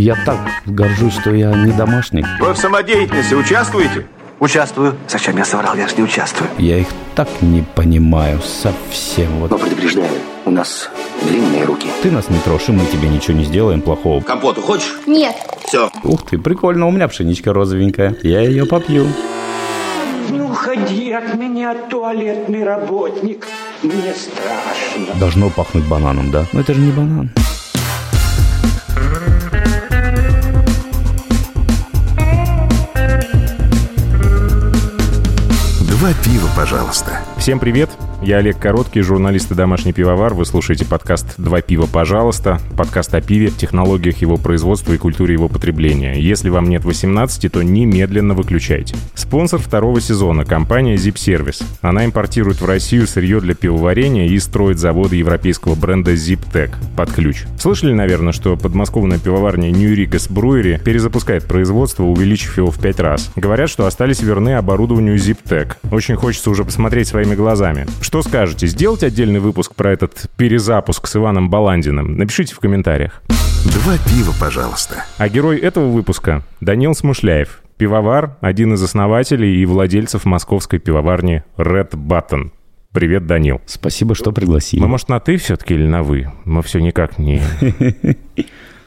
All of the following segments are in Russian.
Я так горжусь, что я не домашний. Вы в самодеятельности участвуете? Участвую. Зачем я соврал? Я же не участвую. Я их так не понимаю совсем. Вот. Но предупреждаю, у нас длинные руки. Ты нас не трожь, и мы тебе ничего не сделаем плохого. Компоту хочешь? Нет. Все. Ух ты, прикольно, у меня пшеничка розовенькая. Я ее попью. Не уходи от меня, туалетный работник. Мне страшно. Должно пахнуть бананом, да? Но это же не банан. Пива, пожалуйста. Всем привет! Я Олег Короткий, журналист и домашний пивовар. Вы слушаете подкаст «Два пива, пожалуйста». Подкаст о пиве, технологиях его производства и культуре его потребления. Если вам нет 18, то немедленно выключайте. Спонсор второго сезона – компания Zip Service. Она импортирует в Россию сырье для пивоварения и строит заводы европейского бренда ZipTech под ключ. Слышали, наверное, что подмосковная пивоварня New Rigas Brewery перезапускает производство, увеличив его в пять раз. Говорят, что остались верны оборудованию ZipTech. Очень хочется уже посмотреть своими глазами. Что скажете, сделать отдельный выпуск про этот перезапуск с Иваном Баландиным? Напишите в комментариях. Два пива, пожалуйста. А герой этого выпуска – Данил Смышляев. Пивовар, один из основателей и владельцев московской пивоварни Red Button. Привет, Данил. Спасибо, что пригласили. Мы, может, на «ты» все-таки или на «вы»? Мы все никак не...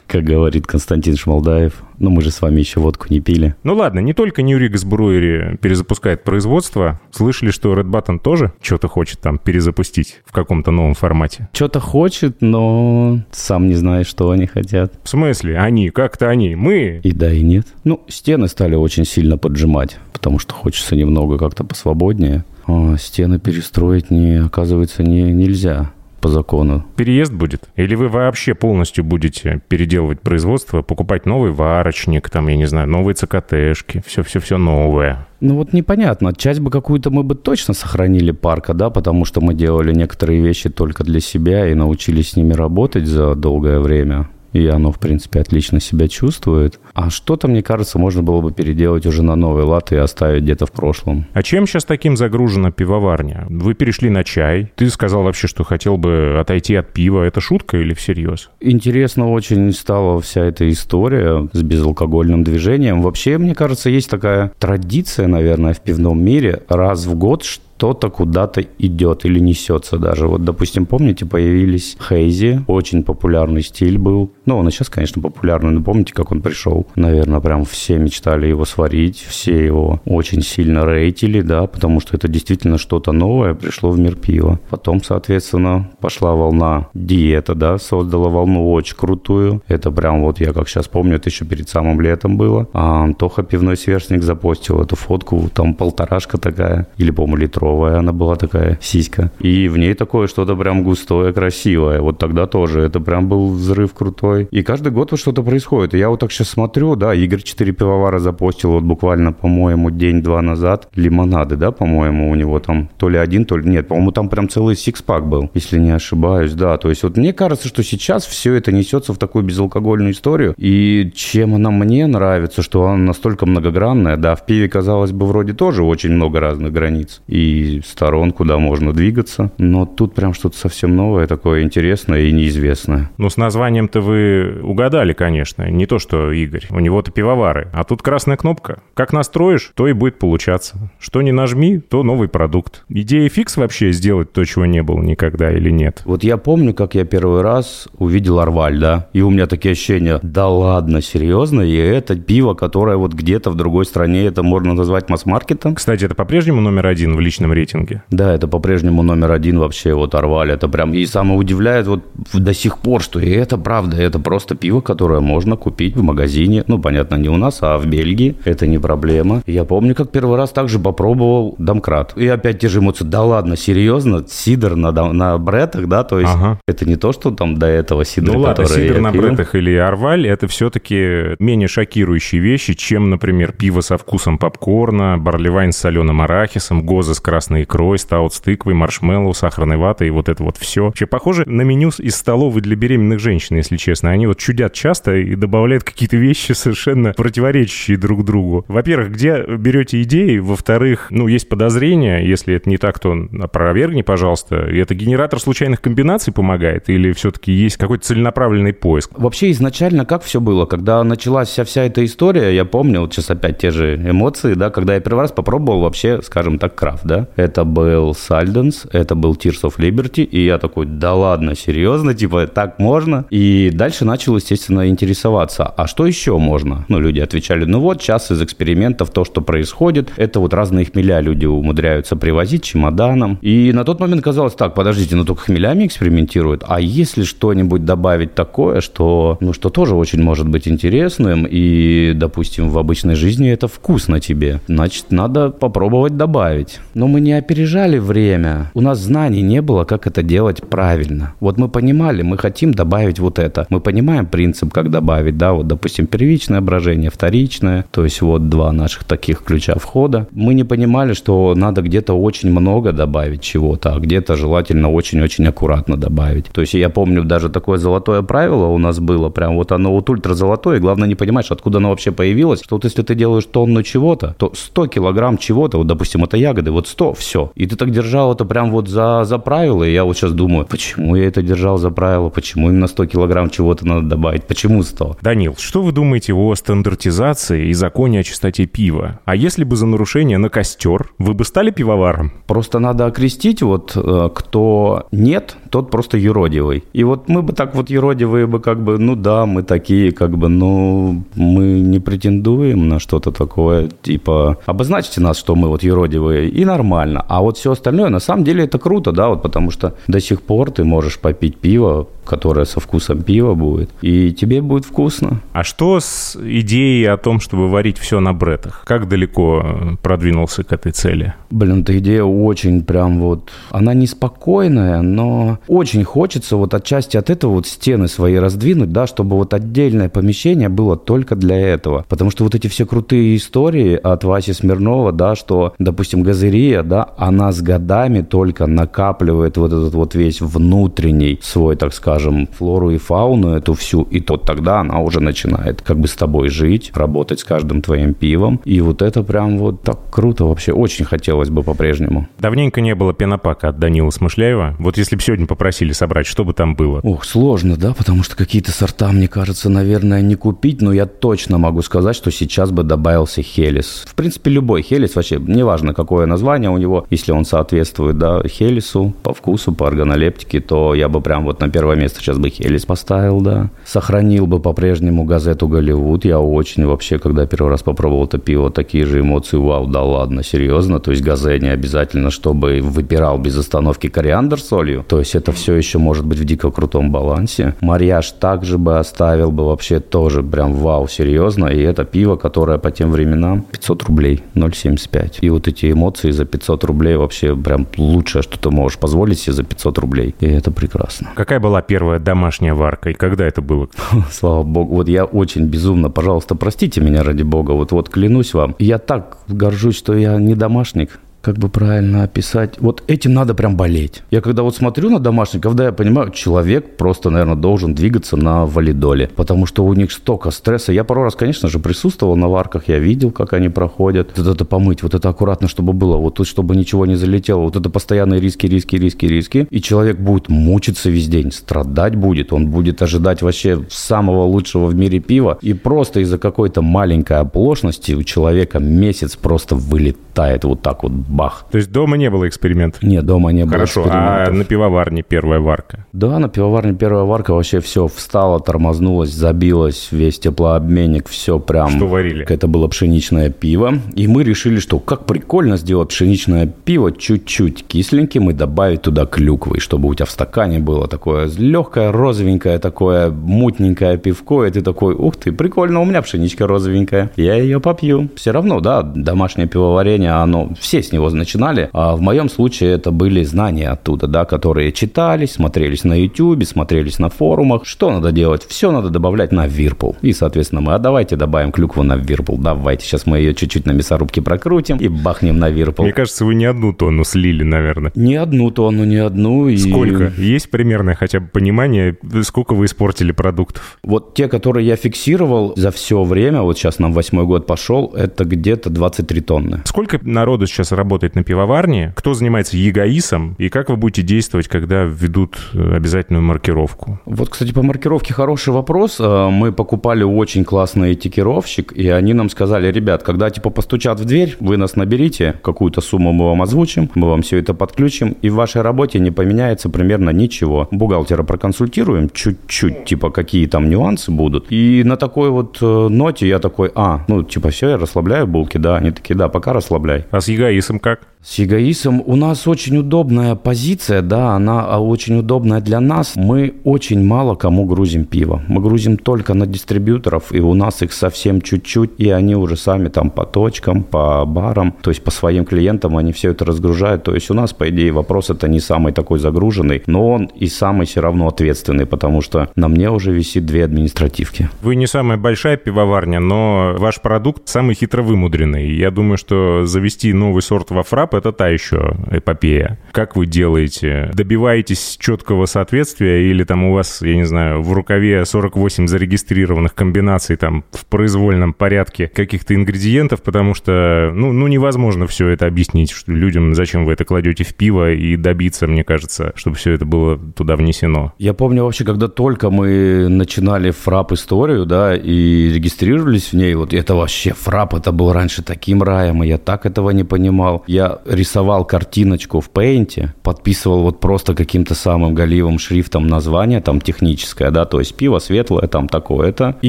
Как говорит Константин Шмалдаев, но мы же с вами еще водку не пили. Ну ладно, не только New Rigas Brewery перезапускает производство. Слышали, что Red Button тоже что-то хочет там перезапустить в каком-то новом формате? Что-то хочет, но сам не знаешь, что они хотят. В смысле? Они? Как-то они? Мы? И да, и нет. Ну, стены стали очень сильно поджимать, потому что хочется немного как-то посвободнее. А стены перестроить не, оказывается, не, нельзя по закону. Переезд будет? Или вы вообще полностью будете переделывать производство, покупать новый варочник, там, я не знаю, новые ЦКТшки, все-все-все новое? Ну вот непонятно. Часть бы какую-то мы бы точно сохранили парка, да, потому что мы делали некоторые вещи только для себя и научились с ними работать за долгое время и оно, в принципе, отлично себя чувствует. А что-то, мне кажется, можно было бы переделать уже на новый лад и оставить где-то в прошлом. А чем сейчас таким загружена пивоварня? Вы перешли на чай. Ты сказал вообще, что хотел бы отойти от пива. Это шутка или всерьез? Интересно очень стала вся эта история с безалкогольным движением. Вообще, мне кажется, есть такая традиция, наверное, в пивном мире раз в год, что что-то куда-то идет или несется даже. Вот, допустим, помните, появились Хейзи, очень популярный стиль был. Ну, он и сейчас, конечно, популярный, но помните, как он пришел? Наверное, прям все мечтали его сварить, все его очень сильно рейтили, да, потому что это действительно что-то новое пришло в мир пива. Потом, соответственно, пошла волна диета, да, создала волну очень крутую. Это прям вот я как сейчас помню, это еще перед самым летом было. А Антоха пивной сверстник запостил эту фотку, там полторашка такая, или, по-моему, литровая здоровая она была такая, сиська. И в ней такое что-то прям густое, красивое. Вот тогда тоже это прям был взрыв крутой. И каждый год вот что-то происходит. И я вот так сейчас смотрю, да, Игорь 4 пивовара запостил вот буквально, по-моему, день-два назад лимонады, да, по-моему, у него там то ли один, то ли нет. По-моему, там прям целый сикспак был, если не ошибаюсь, да. То есть вот мне кажется, что сейчас все это несется в такую безалкогольную историю. И чем она мне нравится, что она настолько многогранная, да, в пиве, казалось бы, вроде тоже очень много разных границ. И сторон, куда можно двигаться. Но тут прям что-то совсем новое, такое интересное и неизвестное. Ну, с названием-то вы угадали, конечно. Не то, что Игорь. У него-то пивовары. А тут красная кнопка. Как настроишь, то и будет получаться. Что не нажми, то новый продукт. Идея фикс вообще сделать то, чего не было никогда или нет? Вот я помню, как я первый раз увидел Арваль, да, и у меня такие ощущения, да ладно, серьезно, и это пиво, которое вот где-то в другой стране, это можно назвать масс-маркетом. Кстати, это по-прежнему номер один в личном рейтинге. Да, это по-прежнему номер один вообще, вот Орваль, это прям, и самое удивляет вот до сих пор, что и это правда, это просто пиво, которое можно купить в магазине, ну, понятно, не у нас, а в Бельгии, это не проблема. Я помню, как первый раз также попробовал домкрат, и опять те же эмоции, да ладно, серьезно, сидр на, на бретах, да, то есть ага. это не то, что там до этого сидр, Ну ладно, сидр на пил. бретах или Орваль, это все-таки менее шокирующие вещи, чем, например, пиво со вкусом попкорна, барлевайн с соленым арахисом, гоза с красным красной икрой, стаут с тыквой, маршмеллоу, сахарной ватой и вот это вот все. Вообще похоже на меню из столовой для беременных женщин, если честно. Они вот чудят часто и добавляют какие-то вещи совершенно противоречащие друг другу. Во-первых, где берете идеи? Во-вторых, ну, есть подозрения, если это не так, то опровергни, пожалуйста. И это генератор случайных комбинаций помогает или все-таки есть какой-то целенаправленный поиск? Вообще изначально как все было? Когда началась вся, вся эта история, я помню, вот сейчас опять те же эмоции, да, когда я первый раз попробовал вообще, скажем так, крафт, да. Это был Сальденс, это был Tears of Liberty, и я такой, да ладно, серьезно, типа, так можно? И дальше начал, естественно, интересоваться, а что еще можно? Ну, люди отвечали, ну вот, сейчас из экспериментов то, что происходит, это вот разные хмеля люди умудряются привозить чемоданом. И на тот момент казалось, так, подождите, ну только хмелями экспериментируют, а если что-нибудь добавить такое, что, ну, что тоже очень может быть интересным, и, допустим, в обычной жизни это вкусно тебе, значит, надо попробовать добавить. Но мы не опережали время, у нас знаний не было, как это делать правильно. Вот мы понимали, мы хотим добавить вот это. Мы понимаем принцип, как добавить, да, вот, допустим, первичное брожение, вторичное, то есть вот два наших таких ключа входа. Мы не понимали, что надо где-то очень много добавить чего-то, а где-то желательно очень-очень аккуратно добавить. То есть я помню даже такое золотое правило у нас было, прям вот оно вот ультра золотое, главное не понимаешь, откуда оно вообще появилось, что вот если ты делаешь тонну чего-то, то 100 килограмм чего-то, вот допустим это ягоды, вот 100, все. И ты так держал это прям вот за, за правило, и я вот сейчас думаю, почему я это держал за правило, почему именно 100 килограмм чего-то надо добавить, почему 100? Данил, что вы думаете о стандартизации и законе о чистоте пива? А если бы за нарушение на костер, вы бы стали пивоваром? Просто надо окрестить, вот э, кто нет, тот просто юродивый. И вот мы бы так вот юродивые бы как бы, ну да, мы такие как бы, ну, мы не претендуем на что-то такое, типа, обозначьте нас, что мы вот юродивые, и нормально. А вот все остальное, на самом деле это круто, да, вот потому что до сих пор ты можешь попить пиво, которое со вкусом пива будет, и тебе будет вкусно. А что с идеей о том, чтобы варить все на бретах? Как далеко продвинулся к этой цели? Блин, эта идея очень прям вот... Она неспокойная, но очень хочется вот отчасти от этого вот стены свои раздвинуть, да, чтобы вот отдельное помещение было только для этого. Потому что вот эти все крутые истории от Васи Смирнова, да, что, допустим, газырия, да, она с годами только накапливает вот этот вот весь внутренний свой, так скажем, флору и фауну эту всю, и то тогда она уже начинает как бы с тобой жить, работать с каждым твоим пивом. И вот это прям вот так круто вообще. Очень хотелось бы по-прежнему. Давненько не было пенопака от Данила Смышляева. Вот если бы сегодня попросили собрать, что бы там было? Ох, сложно, да, потому что какие-то сорта, мне кажется, наверное, не купить, но я точно могу сказать, что сейчас бы добавился Хелис. В принципе, любой Хелис, вообще, неважно, какое название у него, если он соответствует, да, Хелису по вкусу, по органолептике, то я бы прям вот на первое место сейчас бы Хелис поставил, да. Сохранил бы по-прежнему газету Голливуд. Я очень вообще, когда первый раз попробовал это пиво, такие же эмоции, вау, да ладно, серьезно. То есть газе не обязательно, чтобы выпирал без остановки кориандр солью. То есть это все еще может быть в дико крутом балансе. Марьяж также бы оставил бы вообще тоже прям вау, серьезно. И это пиво, которое по тем временам 500 рублей, 0,75. И вот эти эмоции за 500 рублей вообще прям лучшее, что ты можешь позволить себе за 500 рублей. И это прекрасно. Какая была первая домашняя варка и когда это было? Слава богу. Вот я очень безумно, пожалуйста, простите меня ради бога. Вот, вот клянусь вам. Я так горжусь, что я не домашник как бы правильно описать. Вот этим надо прям болеть. Я когда вот смотрю на домашников, да, я понимаю, человек просто, наверное, должен двигаться на валидоле, потому что у них столько стресса. Я пару раз, конечно же, присутствовал на варках, я видел, как они проходят. Вот это помыть, вот это аккуратно, чтобы было, вот тут, чтобы ничего не залетело. Вот это постоянные риски, риски, риски, риски. И человек будет мучиться весь день, страдать будет. Он будет ожидать вообще самого лучшего в мире пива. И просто из-за какой-то маленькой оплошности у человека месяц просто вылетает вот так вот бах. То есть дома не было экспериментов? Нет, дома не было Хорошо, а на пивоварне первая варка? Да, на пивоварне первая варка вообще все встала, тормознулась, забилась, весь теплообменник, все прям. Что варили? Это было пшеничное пиво. И мы решили, что как прикольно сделать пшеничное пиво чуть-чуть кисленьким и добавить туда клюквы, чтобы у тебя в стакане было такое легкое, розовенькое, такое мутненькое пивко, и ты такой, ух ты, прикольно, у меня пшеничка розовенькая, я ее попью. Все равно, да, домашнее пивоварение, оно, все с него чего начинали. А в моем случае это были знания оттуда, да, которые читались, смотрелись на YouTube, смотрелись на форумах. Что надо делать? Все надо добавлять на Вирпул. И, соответственно, мы, а давайте добавим клюкву на Вирпул. Давайте, сейчас мы ее чуть-чуть на мясорубке прокрутим и бахнем на Вирпул. Мне кажется, вы не одну тонну слили, наверное. Не одну тонну, не одну. И... Сколько? Есть примерное хотя бы понимание, сколько вы испортили продуктов? Вот те, которые я фиксировал за все время, вот сейчас нам восьмой год пошел, это где-то 23 тонны. Сколько народу сейчас работает на пивоварне? Кто занимается ЕГАИСом? И как вы будете действовать, когда введут э, обязательную маркировку? Вот, кстати, по маркировке хороший вопрос. Э, мы покупали очень классный этикировщик, и они нам сказали, ребят, когда типа постучат в дверь, вы нас наберите, какую-то сумму мы вам озвучим, мы вам все это подключим, и в вашей работе не поменяется примерно ничего. Бухгалтера проконсультируем чуть-чуть, типа какие там нюансы будут. И на такой вот э, ноте я такой, а, ну типа все, я расслабляю булки, да, они такие, да, пока расслабляй. А с ЕГАИСом как? С ЕГАИСом у нас очень удобная позиция, да, она а, очень удобная для нас. Мы очень мало кому грузим пиво. Мы грузим только на дистрибьюторов, и у нас их совсем чуть-чуть, и они уже сами там по точкам, по барам, то есть по своим клиентам они все это разгружают. То есть у нас, по идее, вопрос это не самый такой загруженный, но он и самый все равно ответственный, потому что на мне уже висит две административки. Вы не самая большая пивоварня, но ваш продукт самый хитро вымудренный. Я думаю, что завести новый сорт во фрап это та еще эпопея. Как вы делаете? Добиваетесь четкого соответствия или там у вас, я не знаю, в рукаве 48 зарегистрированных комбинаций там в произвольном порядке каких-то ингредиентов, потому что, ну, ну невозможно все это объяснить что людям, зачем вы это кладете в пиво и добиться, мне кажется, чтобы все это было туда внесено. Я помню вообще, когда только мы начинали ФРАП историю, да, и регистрировались в ней, вот это вообще ФРАП, это был раньше таким раем, и я так этого не понимал. Я рисовал картиночку в Paint, подписывал вот просто каким-то самым голимым шрифтом название, там техническое, да, то есть пиво светлое, там такое-то. И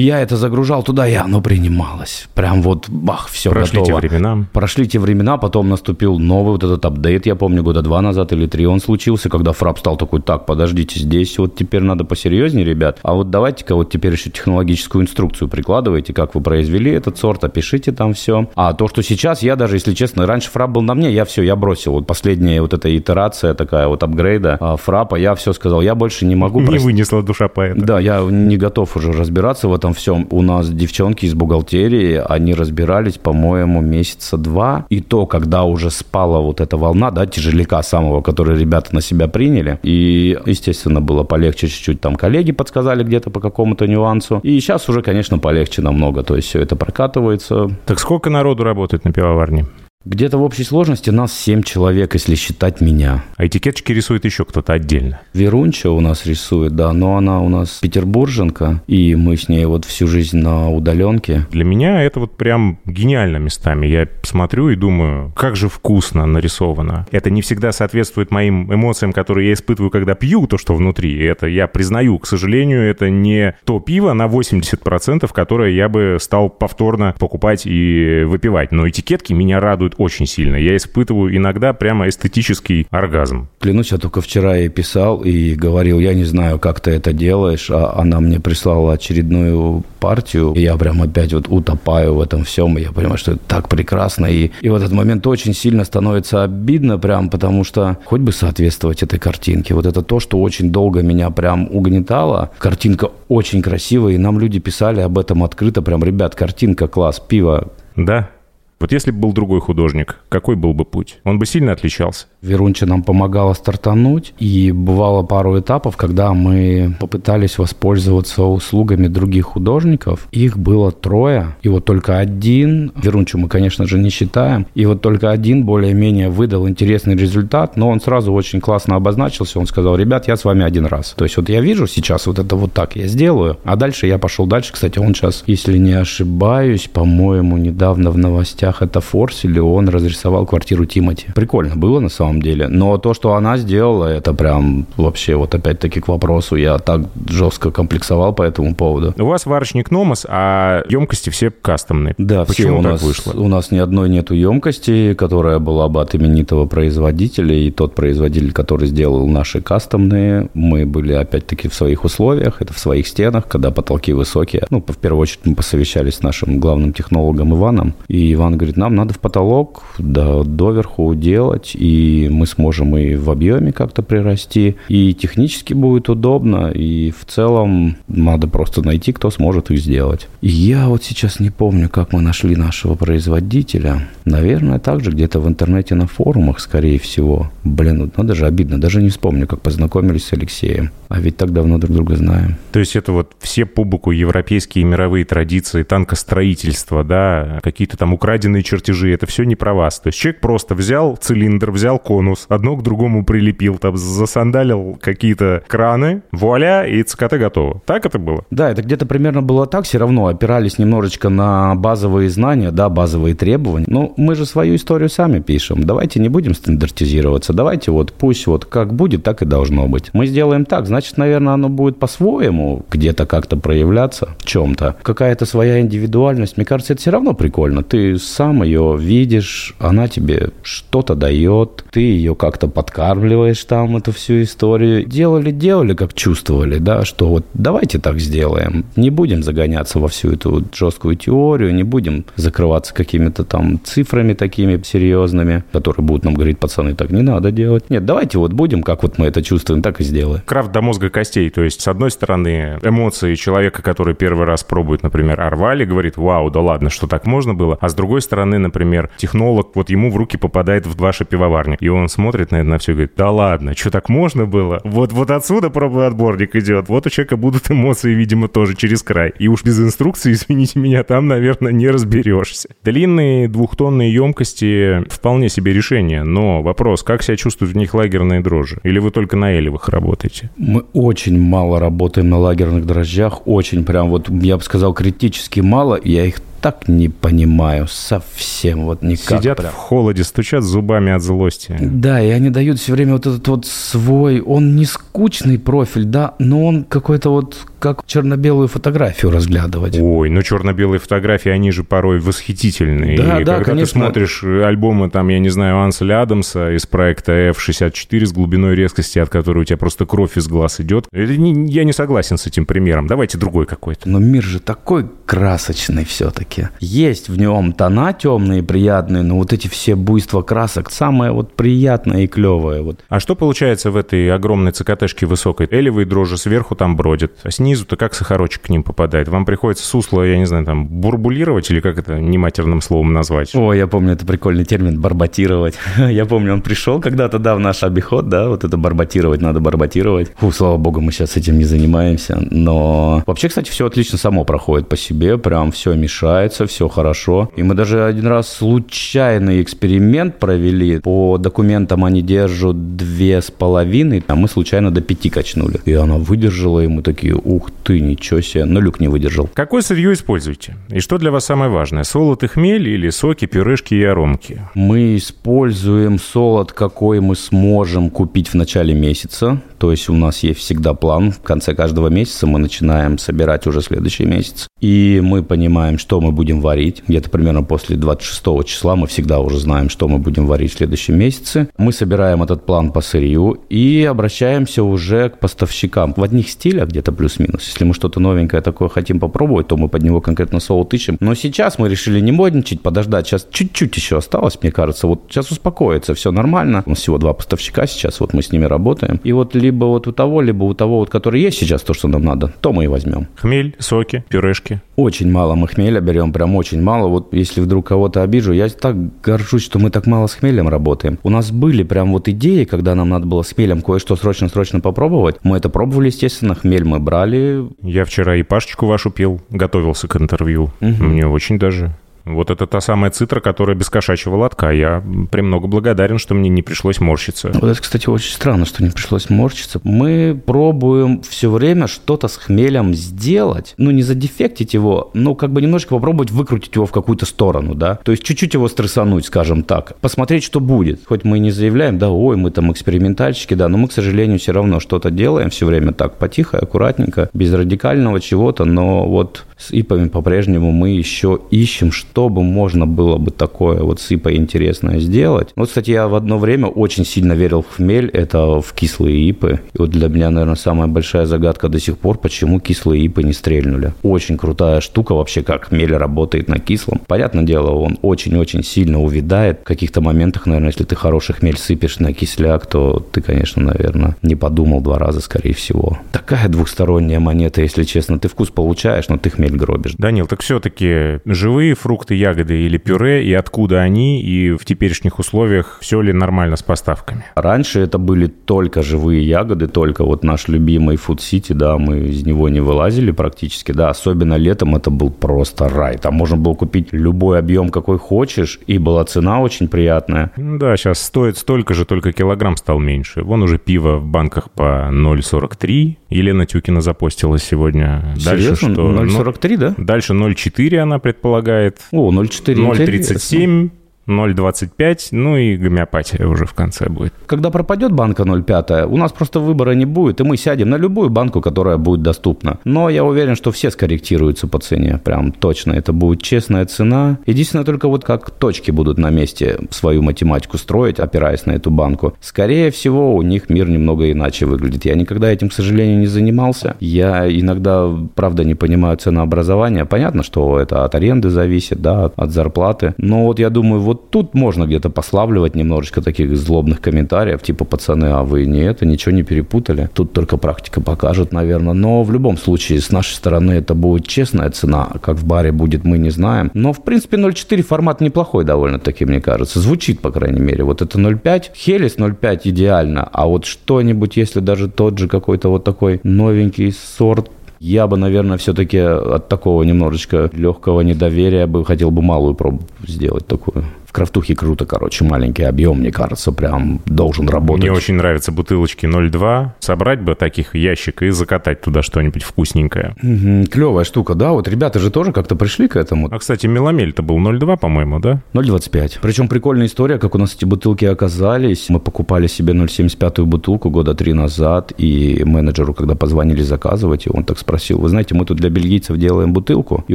я это загружал туда, и оно принималось. Прям вот, бах, все Прошли готово. те времена. Прошли те времена, потом наступил новый вот этот апдейт, я помню, года два назад или три он случился, когда ФРАП стал такой, так, подождите, здесь вот теперь надо посерьезнее, ребят, а вот давайте-ка вот теперь еще технологическую инструкцию прикладывайте, как вы произвели этот сорт, опишите там все. А то, что сейчас, я даже, если честно, раньше ФРАП был на мне, я все, я бросил. Вот последняя вот эта итерация такая вот апгрейда а, фрапа, я все сказал, я больше не могу. Не прости- вынесла душа поэта. да, я не готов уже разбираться в этом всем. У нас девчонки из бухгалтерии, они разбирались, по-моему, месяца два. И то, когда уже спала вот эта волна, да, тяжеляка самого, который ребята на себя приняли. И, естественно, было полегче чуть-чуть. Там коллеги подсказали где-то по какому-то нюансу. И сейчас уже, конечно, полегче намного. То есть все это прокатывается. Так сколько народу работает на пивоварне? Где-то в общей сложности нас 7 человек, если считать меня. А этикеточки рисует еще кто-то отдельно. Верунча у нас рисует, да, но она у нас петербурженка, и мы с ней вот всю жизнь на удаленке. Для меня это вот прям гениально местами. Я смотрю и думаю, как же вкусно нарисовано. Это не всегда соответствует моим эмоциям, которые я испытываю, когда пью то, что внутри. Это я признаю, к сожалению, это не то пиво на 80%, которое я бы стал повторно покупать и выпивать. Но этикетки меня радуют очень сильно. Я испытываю иногда прямо эстетический оргазм. Клянусь, я только вчера ей писал и говорил, я не знаю, как ты это делаешь, а она мне прислала очередную партию, и я прям опять вот утопаю в этом всем, и я понимаю, что это так прекрасно, и, и в этот момент очень сильно становится обидно прям, потому что хоть бы соответствовать этой картинке. Вот это то, что очень долго меня прям угнетало. Картинка очень красивая, и нам люди писали об этом открыто, прям, ребят, картинка класс, пиво Да? Вот если бы был другой художник, какой был бы путь? Он бы сильно отличался. Верунча нам помогала стартануть, и бывало пару этапов, когда мы попытались воспользоваться услугами других художников. Их было трое, и вот только один, Верунчу мы, конечно же, не считаем, и вот только один более-менее выдал интересный результат, но он сразу очень классно обозначился, он сказал, ребят, я с вами один раз. То есть вот я вижу сейчас вот это вот так я сделаю, а дальше я пошел дальше. Кстати, он сейчас, если не ошибаюсь, по-моему, недавно в новостях это форсили, он разрисовал квартиру Тимати. Прикольно было на самом деле. Но то, что она сделала, это прям вообще вот опять-таки к вопросу. Я так жестко комплексовал по этому поводу. У вас варочник Номос, а емкости все кастомные. Да, Почему все у так нас, вышло? у нас ни одной нету емкости, которая была бы от именитого производителя, и тот производитель, который сделал наши кастомные, мы были опять-таки в своих условиях, это в своих стенах, когда потолки высокие. Ну, в первую очередь мы посовещались с нашим главным технологом Иваном, и Иван Говорит, нам надо в потолок до, доверху делать, и мы сможем и в объеме как-то прирасти, и технически будет удобно, и в целом надо просто найти, кто сможет их сделать. И я вот сейчас не помню, как мы нашли нашего производителя. Наверное, также где-то в интернете на форумах, скорее всего. Блин, ну надо же обидно, даже не вспомню, как познакомились с Алексеем. А ведь так давно друг друга знаем. То есть это вот все по боку европейские мировые традиции танкостроительства, да, какие-то там украденные чертежи, это все не про вас. То есть человек просто взял цилиндр, взял конус, одно к другому прилепил, там засандалил какие-то краны, вуаля, и ЦКТ готово. Так это было? Да, это где-то примерно было так, все равно опирались немножечко на базовые знания, да, базовые требования. Но мы же свою историю сами пишем. Давайте не будем стандартизироваться, давайте вот пусть вот как будет, так и должно быть. Мы сделаем так, значит, наверное, оно будет по-своему где-то как-то проявляться в чем-то. Какая-то своя индивидуальность. Мне кажется, это все равно прикольно. Ты сам ее видишь, она тебе что-то дает, ты ее как-то подкармливаешь там, эту всю историю. Делали, делали, как чувствовали, да, что вот давайте так сделаем. Не будем загоняться во всю эту жесткую теорию, не будем закрываться какими-то там цифрами такими серьезными, которые будут нам говорить, пацаны, так не надо делать. Нет, давайте вот будем, как вот мы это чувствуем, так и сделаем. Крафт до мозга костей. То есть, с одной стороны, эмоции человека, который первый раз пробует, например, Арвали, говорит, вау, да ладно, что так можно было. А с другой стороны, например, технолог, вот ему в руки попадает в ваша пивоварня. И он смотрит на это на все и говорит, да ладно, что так можно было? Вот, вот отсюда пробный отборник идет. Вот у человека будут эмоции, видимо, тоже через край. И уж без инструкции, извините меня, там, наверное, не разберешься. Длинные двухтонные емкости вполне себе решение. Но вопрос, как себя чувствуют в них лагерные дрожжи? Или вы только на элевых работаете? Мы очень мало работаем на лагерных дрожжах, очень прям вот, я бы сказал, критически мало. Я их так не понимаю совсем, вот никак. Сидят прям. в холоде, стучат зубами от злости. Да, и они дают все время вот этот вот свой, он не скучный профиль, да, но он какой-то вот как черно-белую фотографию разглядывать. Ой, ну черно-белые фотографии, они же порой восхитительные. Да, и да, когда конечно. ты смотришь альбомы, там, я не знаю, Анселя Адамса из проекта F64 с глубиной резкости, от которой у тебя просто кровь из глаз идет. Это не- я не согласен с этим примером. Давайте другой какой-то. Но мир же такой красочный все-таки. Есть в нем тона темные, приятные, но вот эти все буйства красок, самое вот приятное и клевое. Вот. А что получается в этой огромной ЦКТшке высокой? Элевые дрожжи сверху там бродят, а снизу-то как сахарочек к ним попадает? Вам приходится сусло, я не знаю, там, бурбулировать или как это нематерным словом назвать? О, я помню, это прикольный термин «барботировать». Я помню, он пришел когда-то, да, в наш обиход, да, вот это барботировать, надо барботировать. Фу, слава богу, мы сейчас этим не занимаемся, но... Вообще, кстати, все отлично само проходит по себе, прям все мешается, все хорошо. И мы даже один раз случайный эксперимент провели. По документам они держат две с половиной, а мы случайно до пяти качнули. И она выдержала, и мы такие, ух ты, ничего себе. Но люк не выдержал. Какое сырье используете? И что для вас самое важное? Солод и хмель или соки, пюрешки и аромки? Мы используем солод, какой мы сможем купить в начале месяца. То есть у нас есть всегда план. В конце каждого месяца мы начинаем собирать уже следующий месяц. И мы понимаем, что мы будем варить. Где-то примерно после 26 числа мы всегда уже знаем, что мы будем варить в следующем месяце. Мы собираем этот план по сырью и обращаемся уже к поставщикам. В одних стилях где-то плюс-минус. Если мы что-то новенькое такое хотим попробовать, то мы под него конкретно солод ищем. Но сейчас мы решили не модничать, подождать. Сейчас чуть-чуть еще осталось, мне кажется. Вот сейчас успокоится, все нормально. У нас всего два поставщика сейчас, вот мы с ними работаем. И вот либо вот у того, либо у того, вот, который есть сейчас, то, что нам надо, то мы и возьмем. Хмель, соки, пюрешки. Очень мало мы хмеля берем, прям очень мало. Вот если вдруг кого-то обижу, я так горжусь, что мы так мало с хмелем работаем. У нас были прям вот идеи, когда нам надо было с хмелем кое-что срочно-срочно попробовать. Мы это пробовали, естественно, хмель мы брали. Я вчера и Пашечку вашу пил, готовился к интервью. Мне очень даже. Вот это та самая цитра, которая без кошачьего лотка. Я премного благодарен, что мне не пришлось морщиться. Вот это, кстати, очень странно, что не пришлось морщиться. Мы пробуем все время что-то с хмелем сделать. Ну, не задефектить его, но как бы немножко попробовать выкрутить его в какую-то сторону, да. То есть чуть-чуть его стрессануть, скажем так. Посмотреть, что будет. Хоть мы и не заявляем, да, ой, мы там экспериментальщики, да, но мы, к сожалению, все равно что-то делаем все время так, потихо, аккуратненько, без радикального чего-то, но вот с ипами по-прежнему мы еще ищем чтобы можно было бы такое вот сыпа интересное сделать. Вот, кстати, я в одно время очень сильно верил в хмель, это в кислые ипы. И вот для меня, наверное, самая большая загадка до сих пор, почему кислые ипы не стрельнули. Очень крутая штука вообще, как хмель работает на кислом. Понятное дело, он очень-очень сильно увядает. В каких-то моментах, наверное, если ты хороший хмель сыпешь на кисляк, то ты, конечно, наверное, не подумал два раза, скорее всего. Такая двухсторонняя монета, если честно. Ты вкус получаешь, но ты хмель гробишь. Данил, так все-таки живые фрукты, ягоды или пюре, и откуда они, и в теперешних условиях все ли нормально с поставками? Раньше это были только живые ягоды, только вот наш любимый Food City, да, мы из него не вылазили практически, да, особенно летом это был просто рай. Там можно было купить любой объем, какой хочешь, и была цена очень приятная. Да, сейчас стоит столько же, только килограмм стал меньше. Вон уже пиво в банках по 0,43. Елена Тюкина запостила сегодня. Дальше Серьезно? что? 0,43, да? Дальше 0,4 она предполагает. О, 0,4. 0,37. 0,25, ну и гомеопатия уже в конце будет. Когда пропадет банка 0,5, у нас просто выбора не будет, и мы сядем на любую банку, которая будет доступна. Но я уверен, что все скорректируются по цене, прям точно. Это будет честная цена. Единственное, только вот как точки будут на месте свою математику строить, опираясь на эту банку. Скорее всего, у них мир немного иначе выглядит. Я никогда этим, к сожалению, не занимался. Я иногда, правда, не понимаю ценообразования. Понятно, что это от аренды зависит, да, от зарплаты. Но вот я думаю, вот вот тут можно где-то пославливать немножечко таких злобных комментариев, типа, пацаны, а вы не это, ничего не перепутали. Тут только практика покажет, наверное. Но в любом случае, с нашей стороны это будет честная цена. Как в баре будет, мы не знаем. Но, в принципе, 0.4 формат неплохой довольно-таки, мне кажется. Звучит, по крайней мере. Вот это 0.5. Хелис 0.5 идеально. А вот что-нибудь, если даже тот же какой-то вот такой новенький сорт я бы, наверное, все-таки от такого немножечко легкого недоверия бы хотел бы малую пробу сделать такую крафтухи круто, короче, маленький объем, мне кажется, прям должен работать. Мне очень нравятся бутылочки 0,2. Собрать бы таких ящик и закатать туда что-нибудь вкусненькое. Угу, клевая штука, да? Вот ребята же тоже как-то пришли к этому. А, кстати, меломель-то был 0,2, по-моему, да? 0,25. Причем прикольная история, как у нас эти бутылки оказались. Мы покупали себе 0,75 бутылку года три назад, и менеджеру, когда позвонили заказывать, и он так спросил, вы знаете, мы тут для бельгийцев делаем бутылку, и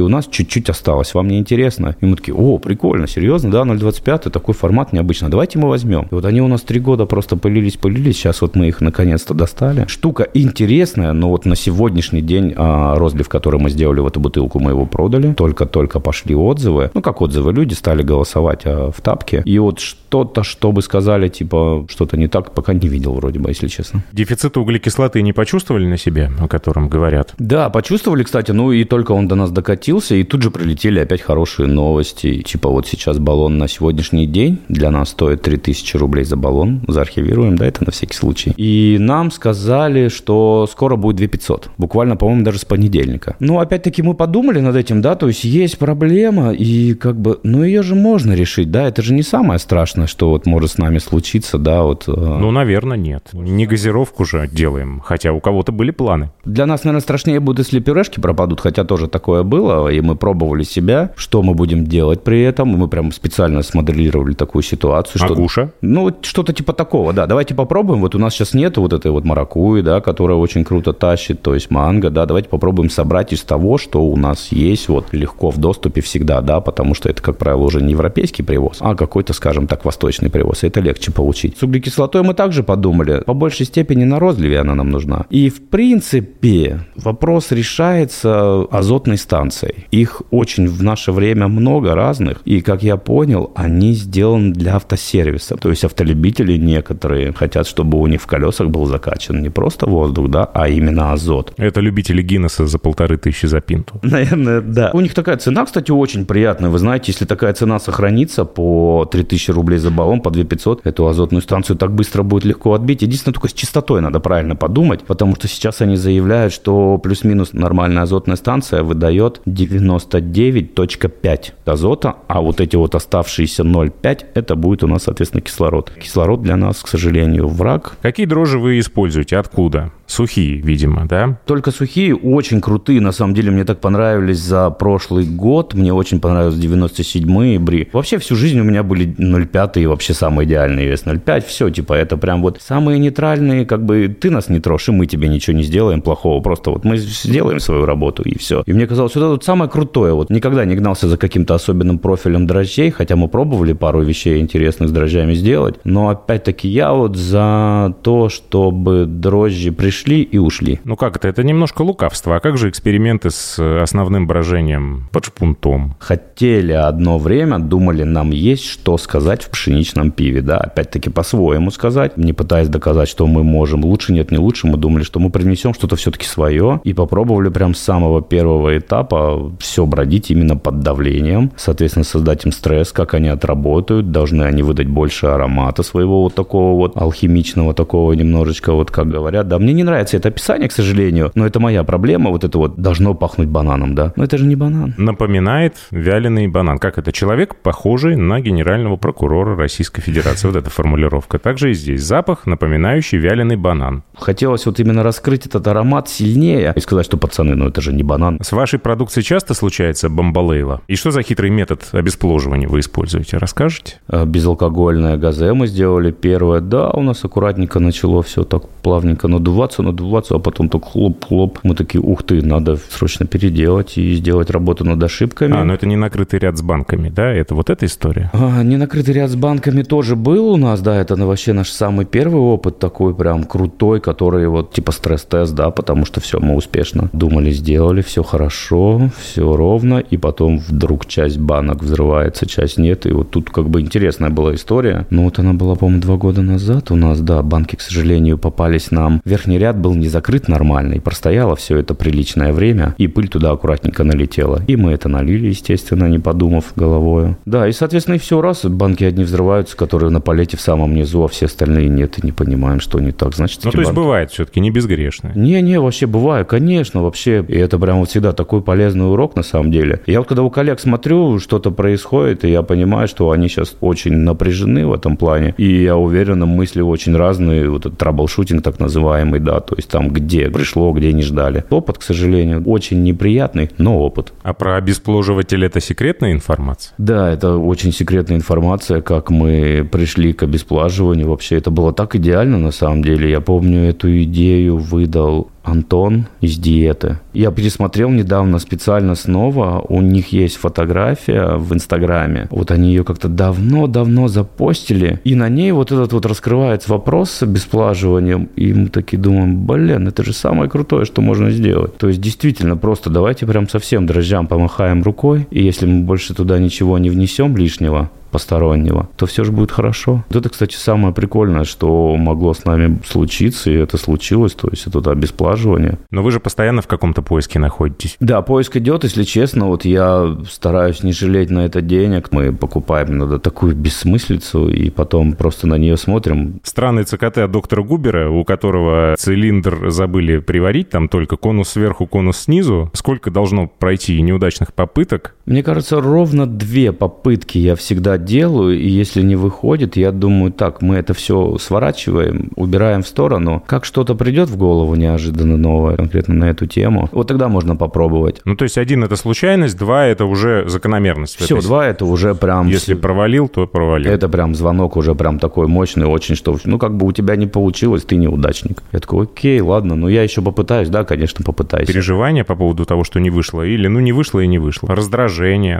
у нас чуть-чуть осталось, вам не интересно? И мы такие, о, прикольно, серьезно, да, 0,25 25 такой формат необычно. Давайте мы возьмем. И вот они у нас три года просто пылились, пылились. Сейчас вот мы их наконец-то достали. Штука интересная, но вот на сегодняшний день а, розлив, который мы сделали в эту бутылку, мы его продали. Только-только пошли отзывы. Ну, как отзывы? Люди стали голосовать а, в тапке. И вот что-то, чтобы сказали, типа, что-то не так, пока не видел вроде бы, если честно. Дефицит углекислоты не почувствовали на себе, о котором говорят? Да, почувствовали, кстати. Ну, и только он до нас докатился, и тут же прилетели опять хорошие новости. Типа, вот сейчас баллон на сегодняшний день для нас стоит 3000 рублей за баллон. Заархивируем, да, это на всякий случай. И нам сказали, что скоро будет 2500. Буквально, по-моему, даже с понедельника. Ну, опять-таки, мы подумали над этим, да, то есть есть проблема, и как бы, ну, ее же можно решить, да, это же не самое страшное, что вот может с нами случиться, да, вот. Э. Ну, наверное, нет. Не газировку же делаем, хотя у кого-то были планы. Для нас, наверное, страшнее будет, если пюрешки пропадут, хотя тоже такое было, и мы пробовали себя, что мы будем делать при этом, мы прям специально смоделировали такую ситуацию. Что, Агуша? Ну, что-то типа такого, да. Давайте попробуем. Вот у нас сейчас нет вот этой вот маракуи, да, которая очень круто тащит, то есть манго, да. Давайте попробуем собрать из того, что у нас есть вот легко в доступе всегда, да, потому что это, как правило, уже не европейский привоз, а какой-то, скажем так, восточный привоз. Это легче получить. С углекислотой мы также подумали. По большей степени на розливе она нам нужна. И, в принципе, вопрос решается азотной станцией. Их очень в наше время много разных. И, как я понял, они сделаны для автосервиса. То есть автолюбители некоторые хотят, чтобы у них в колесах был закачан не просто воздух, да, а именно азот. Это любители Гиннесса за полторы тысячи за пинту. Наверное, да. У них такая цена, кстати, очень приятная. Вы знаете, если такая цена сохранится по 3000 рублей за баллон, по 2500, эту азотную станцию так быстро будет легко отбить. Единственное, только с частотой надо правильно подумать, потому что сейчас они заявляют, что плюс-минус нормальная азотная станция выдает 99.5 азота, а вот эти вот оставшие оставшиеся 0,5 это будет у нас, соответственно, кислород. Кислород для нас, к сожалению, враг. Какие дрожжи вы используете? Откуда? Сухие, видимо, да? Только сухие, очень крутые. На самом деле, мне так понравились за прошлый год. Мне очень понравились 97-е бри. Вообще, всю жизнь у меня были 0,5 вообще самый идеальный вес 0,5. Все, типа, это прям вот самые нейтральные, как бы, ты нас не трожь, и мы тебе ничего не сделаем плохого. Просто вот мы сделаем свою работу, и все. И мне казалось, что это вот самое крутое. Вот никогда не гнался за каким-то особенным профилем дрожжей, хотя мы пробовали пару вещей интересных с дрожжами сделать. Но, опять-таки, я вот за то, чтобы дрожжи пришли пришли и ушли. Ну как это? Это немножко лукавство. А как же эксперименты с основным брожением под шпунтом? Хотели одно время, думали, нам есть что сказать в пшеничном пиве. Да, опять-таки по-своему сказать, не пытаясь доказать, что мы можем. Лучше нет, не лучше. Мы думали, что мы принесем что-то все-таки свое. И попробовали прям с самого первого этапа все бродить именно под давлением. Соответственно, создать им стресс, как они отработают. Должны они выдать больше аромата своего вот такого вот алхимичного, такого немножечко, вот как говорят. Да, мне не нравится это описание, к сожалению, но это моя проблема, вот это вот должно пахнуть бананом, да? Но это же не банан. Напоминает вяленый банан. Как это? Человек, похожий на генерального прокурора Российской Федерации. Вот эта формулировка. Также и здесь. Запах, напоминающий вяленый банан. Хотелось вот именно раскрыть этот аромат сильнее и сказать, что, пацаны, ну это же не банан. С вашей продукцией часто случается бомбалейла? И что за хитрый метод обезпложивания вы используете? Расскажете? Э, безалкогольное газе мы сделали первое. Да, у нас аккуратненько начало все так плавненько надуваться, надуваться, а потом так хлоп-хлоп. Мы такие, ух ты, надо срочно переделать и сделать работу над ошибками. А, но это не накрытый ряд с банками, да? Это вот эта история? А, не накрытый ряд с банками тоже был у нас, да, это вообще наш самый первый опыт такой прям крутой, который вот типа стресс-тест, да, потому что все, мы успешно думали, сделали, все хорошо, все ровно, и потом вдруг часть банок взрывается, часть нет, и вот тут как бы интересная была история. Ну вот она была, по-моему, два года назад у нас, да, банки, к сожалению, попались нам. Верхний ряд был не закрыт нормально, и простояло все это приличное время, и пыль туда аккуратненько налетела. И мы это налили, естественно, не подумав головою. Да, и, соответственно, и все раз банки одни взрываются, которые на палете в самом низу, а все остальные нет, и не понимаем, что не так. Значит, ну, то есть бывает все-таки не безгрешно. Не-не, вообще бывает, конечно, вообще. И это прям вот всегда такой полезный урок на самом деле. Я вот когда у коллег смотрю, что-то происходит, и я понимаю, что они сейчас очень напряжены в этом плане, и я уверен, мысли очень разные, вот этот troubleshooting так называемый, да, то есть там где пришло, где не ждали. Опыт, к сожалению, очень неприятный, но опыт. А про обеспложиватель это секретная информация? Да, это очень секретная информация, как мы пришли к обесплаживанию. Вообще это было так идеально на самом деле. Я помню, эту идею выдал Антон из диеты. Я пересмотрел недавно специально снова. У них есть фотография в Инстаграме. Вот они ее как-то давно-давно запостили. И на ней вот этот вот раскрывается вопрос с обесплаживанием. И мы такие думаем, блин, это же самое крутое, что можно сделать. То есть действительно просто давайте прям совсем дрожжам помахаем рукой. И если мы больше туда ничего не внесем лишнего, постороннего, то все же будет хорошо. Вот это, кстати, самое прикольное, что могло с нами случиться, и это случилось, то есть это обесплаживание. Но вы же постоянно в каком-то поиске находитесь. Да, поиск идет, если честно, вот я стараюсь не жалеть на это денег. Мы покупаем иногда такую бессмыслицу, и потом просто на нее смотрим. Странный ЦКТ от доктора Губера, у которого цилиндр забыли приварить, там только конус сверху, конус снизу. Сколько должно пройти неудачных попыток? Мне кажется, ровно две попытки я всегда делаю, и если не выходит, я думаю, так, мы это все сворачиваем, убираем в сторону. Как что-то придет в голову неожиданно новое, конкретно на эту тему, вот тогда можно попробовать. Ну, то есть один это случайность, два это уже закономерность. Все, два это уже прям... Если провалил, то провалил. Это прям звонок уже прям такой мощный очень, что, ну, как бы у тебя не получилось, ты неудачник. Я такой, окей, ладно, ну, я еще попытаюсь, да, конечно, попытаюсь. Переживания по поводу того, что не вышло, или, ну, не вышло и не вышло. Раздражение,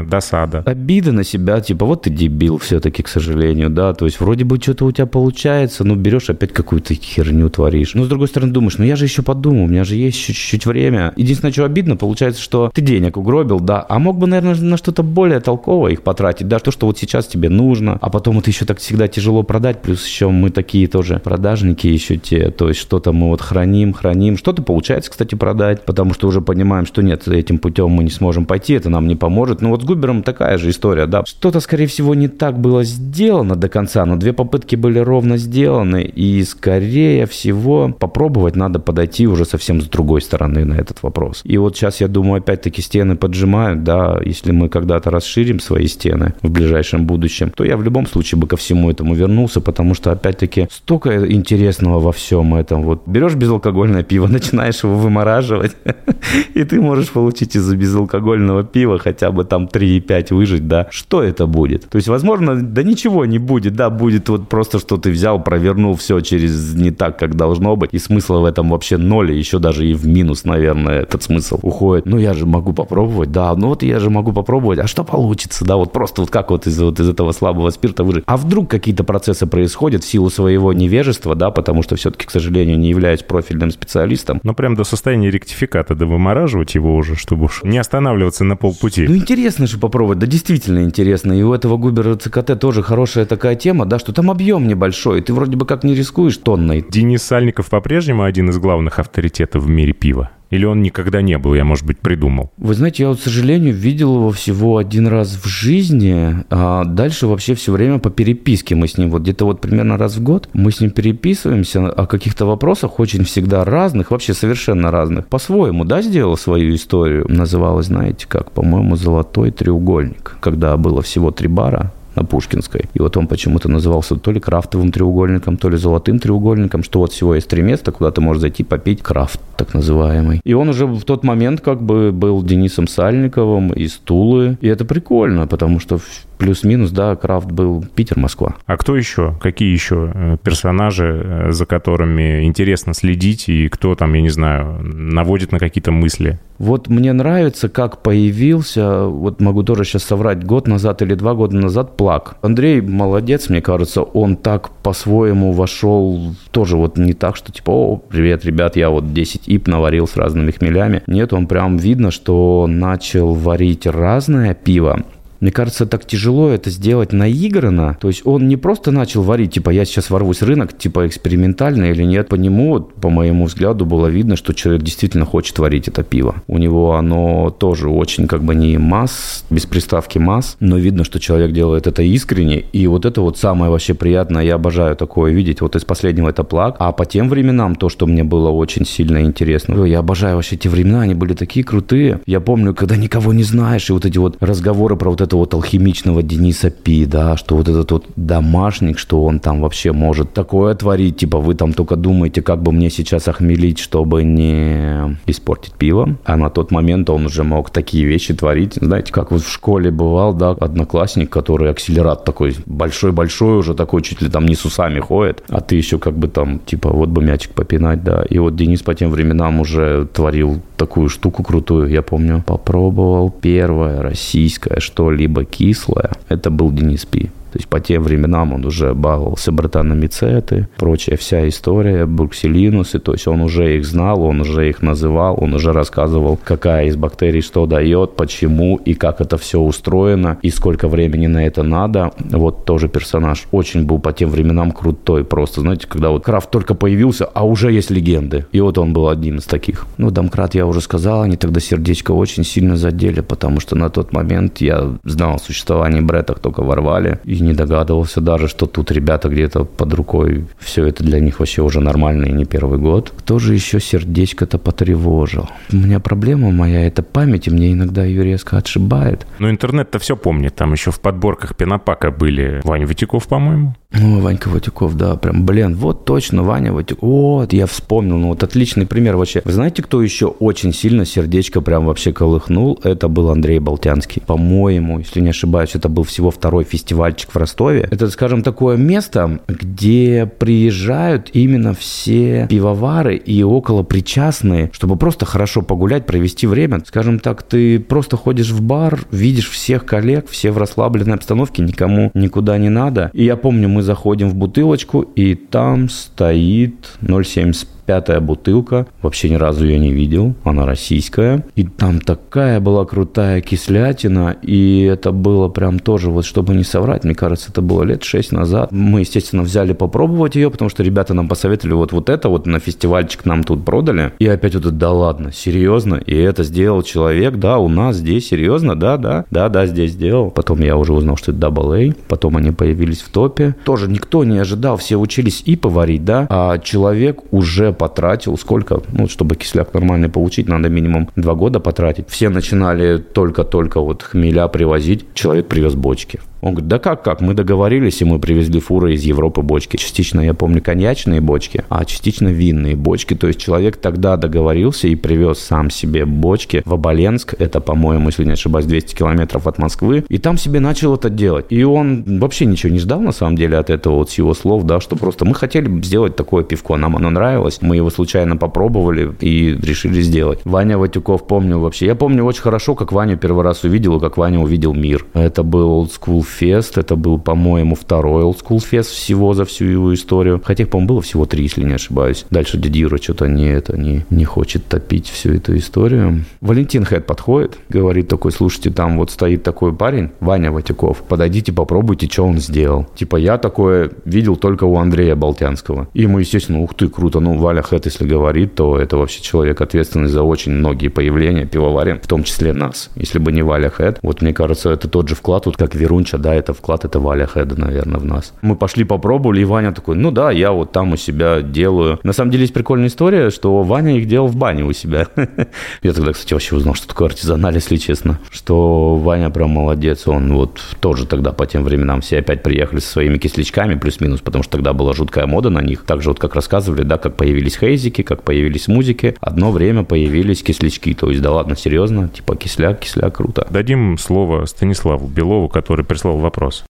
досада. Обида на себя, типа, вот ты дебил все-таки, к сожалению, да, то есть вроде бы что-то у тебя получается, но берешь опять какую-то херню творишь. Но с другой стороны думаешь, ну я же еще подумал, у меня же есть чуть-чуть время. Единственное, что обидно, получается, что ты денег угробил, да, а мог бы, наверное, на что-то более толковое их потратить, да, то, что вот сейчас тебе нужно, а потом это еще так всегда тяжело продать, плюс еще мы такие тоже продажники еще те, то есть что-то мы вот храним, храним, что-то получается, кстати, продать, потому что уже понимаем, что нет, этим путем мы не сможем пойти, это нам не поможет. Ну вот с Губером такая же история, да, что-то, скорее всего, не так было сделано до конца, но две попытки были ровно сделаны, и скорее всего попробовать надо подойти уже совсем с другой стороны на этот вопрос. И вот сейчас я думаю, опять-таки стены поджимают, да, если мы когда-то расширим свои стены в ближайшем будущем, то я в любом случае бы ко всему этому вернулся, потому что опять-таки столько интересного во всем этом. Вот берешь безалкогольное пиво, начинаешь его вымораживать, и ты можешь получить из-за безалкогольного пива хотя бы там 3,5 выжить, да. Что это будет? То есть, возможно, да ничего не будет, да, будет вот просто, что ты взял, провернул все через не так, как должно быть, и смысла в этом вообще ноль, еще даже и в минус, наверное, этот смысл уходит. Ну, я же могу попробовать, да, ну вот я же могу попробовать, а что получится, да, вот просто вот как вот из, вот из этого слабого спирта выжить. А вдруг какие-то процессы происходят в силу своего невежества, да, потому что все-таки, к сожалению, не являюсь профильным специалистом. Ну, прям до состояния ректификата, да вымораживать его уже, чтобы уж не останавливаться на полпути. Ну, интересно же попробовать, да, действительно интересно. И у этого Губера ЦКТ тоже хорошая такая тема, да, что там объем небольшой, и ты вроде бы как не рискуешь тонной. Денис Сальников по-прежнему один из главных авторитетов в мире пива. Или он никогда не был, я, может быть, придумал? Вы знаете, я, вот, к сожалению, видел его всего один раз в жизни, а дальше вообще все время по переписке мы с ним, вот где-то вот примерно раз в год, мы с ним переписываемся о каких-то вопросах, очень всегда разных, вообще совершенно разных. По-своему, да, сделал свою историю. Называлась, знаете, как, по-моему, «Золотой треугольник», когда было всего три бара, на Пушкинской. И вот он почему-то назывался то ли крафтовым треугольником, то ли золотым треугольником, что вот всего есть три места, куда ты можешь зайти попить крафт, так называемый. И он уже в тот момент как бы был Денисом Сальниковым из Тулы. И это прикольно, потому что плюс-минус, да, Крафт был Питер-Москва. А кто еще? Какие еще э, персонажи, э, за которыми интересно следить, и кто там, я не знаю, наводит на какие-то мысли? Вот мне нравится, как появился, вот могу тоже сейчас соврать, год назад или два года назад Плак. Андрей молодец, мне кажется, он так по-своему вошел, тоже вот не так, что типа, о, привет, ребят, я вот 10 ип наварил с разными хмелями. Нет, он прям видно, что начал варить разное пиво, мне кажется, так тяжело это сделать наигранно. То есть он не просто начал варить, типа, я сейчас ворвусь рынок, типа, экспериментально или нет. По нему, по моему взгляду, было видно, что человек действительно хочет варить это пиво. У него оно тоже очень как бы не масс, без приставки масс, но видно, что человек делает это искренне. И вот это вот самое вообще приятное, я обожаю такое видеть. Вот из последнего это плак. А по тем временам то, что мне было очень сильно интересно. Я обожаю вообще те времена, они были такие крутые. Я помню, когда никого не знаешь, и вот эти вот разговоры про вот это вот алхимичного Дениса Пи, да, что вот этот вот домашник, что он там вообще может такое творить, типа вы там только думаете, как бы мне сейчас охмелить, чтобы не испортить пиво, а на тот момент он уже мог такие вещи творить, знаете, как вот в школе бывал, да, одноклассник, который акселерат такой большой-большой уже такой, чуть ли там не с усами ходит, а ты еще как бы там, типа, вот бы мячик попинать, да, и вот Денис по тем временам уже творил такую штуку крутую, я помню, попробовал первое российское что-либо кислое, это был Денис Пи. То есть по тем временам он уже баловался братаномицеты, прочая вся история, брукселинусы, то есть он уже их знал, он уже их называл, он уже рассказывал, какая из бактерий что дает, почему и как это все устроено, и сколько времени на это надо. Вот тоже персонаж очень был по тем временам крутой просто, знаете, когда вот Крафт только появился, а уже есть легенды. И вот он был одним из таких. Ну, Домкрат я уже сказал, они тогда сердечко очень сильно задели, потому что на тот момент я знал о существовании Бретах, только ворвали, и не догадывался даже, что тут ребята где-то под рукой. Все это для них вообще уже нормально и не первый год. Кто же еще сердечко-то потревожил? У меня проблема моя, это память, и мне иногда ее резко отшибает. Но интернет-то все помнит. Там еще в подборках Пенопака были Ваня Витяков, по-моему. О, Ванька Ватюков, да, прям, блин, вот точно, Ваня Ватюков. Вот, я вспомнил, ну вот отличный пример вообще. Вы знаете, кто еще очень сильно сердечко прям вообще колыхнул? Это был Андрей Болтянский. По-моему, если не ошибаюсь, это был всего второй фестивальчик в Ростове. Это, скажем, такое место, где приезжают именно все пивовары и около причастные, чтобы просто хорошо погулять, провести время. Скажем так, ты просто ходишь в бар, видишь всех коллег, все в расслабленной обстановке, никому никуда не надо. И я помню, мы заходим в бутылочку, и там стоит 0,75 пятая бутылка. Вообще ни разу ее не видел. Она российская. И там такая была крутая кислятина. И это было прям тоже, вот чтобы не соврать, мне кажется, это было лет шесть назад. Мы, естественно, взяли попробовать ее, потому что ребята нам посоветовали вот, вот это вот на фестивальчик нам тут продали. И опять вот это, да ладно, серьезно? И это сделал человек, да, у нас здесь, серьезно, да, да, да, да, здесь сделал. Потом я уже узнал, что это Double A. Потом они появились в топе. Тоже никто не ожидал, все учились и поварить, да, а человек уже потратил сколько, ну, чтобы кисляк нормальный получить, надо минимум два года потратить. Все начинали только-только вот хмеля привозить, человек привез бочки. Он говорит, да как, как, мы договорились, и мы привезли фуры из Европы бочки. Частично, я помню, коньячные бочки, а частично винные бочки. То есть человек тогда договорился и привез сам себе бочки в Оболенск. Это, по-моему, если не ошибаюсь, 200 километров от Москвы. И там себе начал это делать. И он вообще ничего не ждал, на самом деле, от этого вот с его слов, да, что просто мы хотели сделать такое пивко, нам оно нравилось, мы его случайно попробовали и решили сделать. Ваня Ватюков помню вообще. Я помню очень хорошо, как Ваню первый раз увидел, и как Ваня увидел мир. Это был old school Fest. Это был, по-моему, второй Old School Fest всего за всю его историю. Хотя их, по-моему, было всего три, если не ошибаюсь. Дальше Дидира что-то не, это, не, не хочет топить всю эту историю. Валентин Хэт подходит, говорит такой, слушайте, там вот стоит такой парень, Ваня Ватяков, подойдите, попробуйте, что он сделал. Типа я такое видел только у Андрея Болтянского. И мы, естественно, ух ты, круто. Ну, Валя Хэт, если говорит, то это вообще человек ответственный за очень многие появления пивоварен, в том числе нас. Если бы не Валя Хэт, вот мне кажется, это тот же вклад, вот как Верунча, да, это вклад, это Валя Хеда, наверное, в нас. Мы пошли попробовали, и Ваня такой, ну да, я вот там у себя делаю. На самом деле есть прикольная история, что Ваня их делал в бане у себя. Я тогда, кстати, вообще узнал, что такое артизаналь, если честно. Что Ваня прям молодец, он вот тоже тогда по тем временам все опять приехали со своими кислячками, плюс-минус, потому что тогда была жуткая мода на них. Так же вот как рассказывали, да, как появились хейзики, как появились музыки, одно время появились кислячки. То есть, да ладно, серьезно, типа кисляк, кисляк, круто. Дадим слово Станиславу Белову, который прислал вопрос.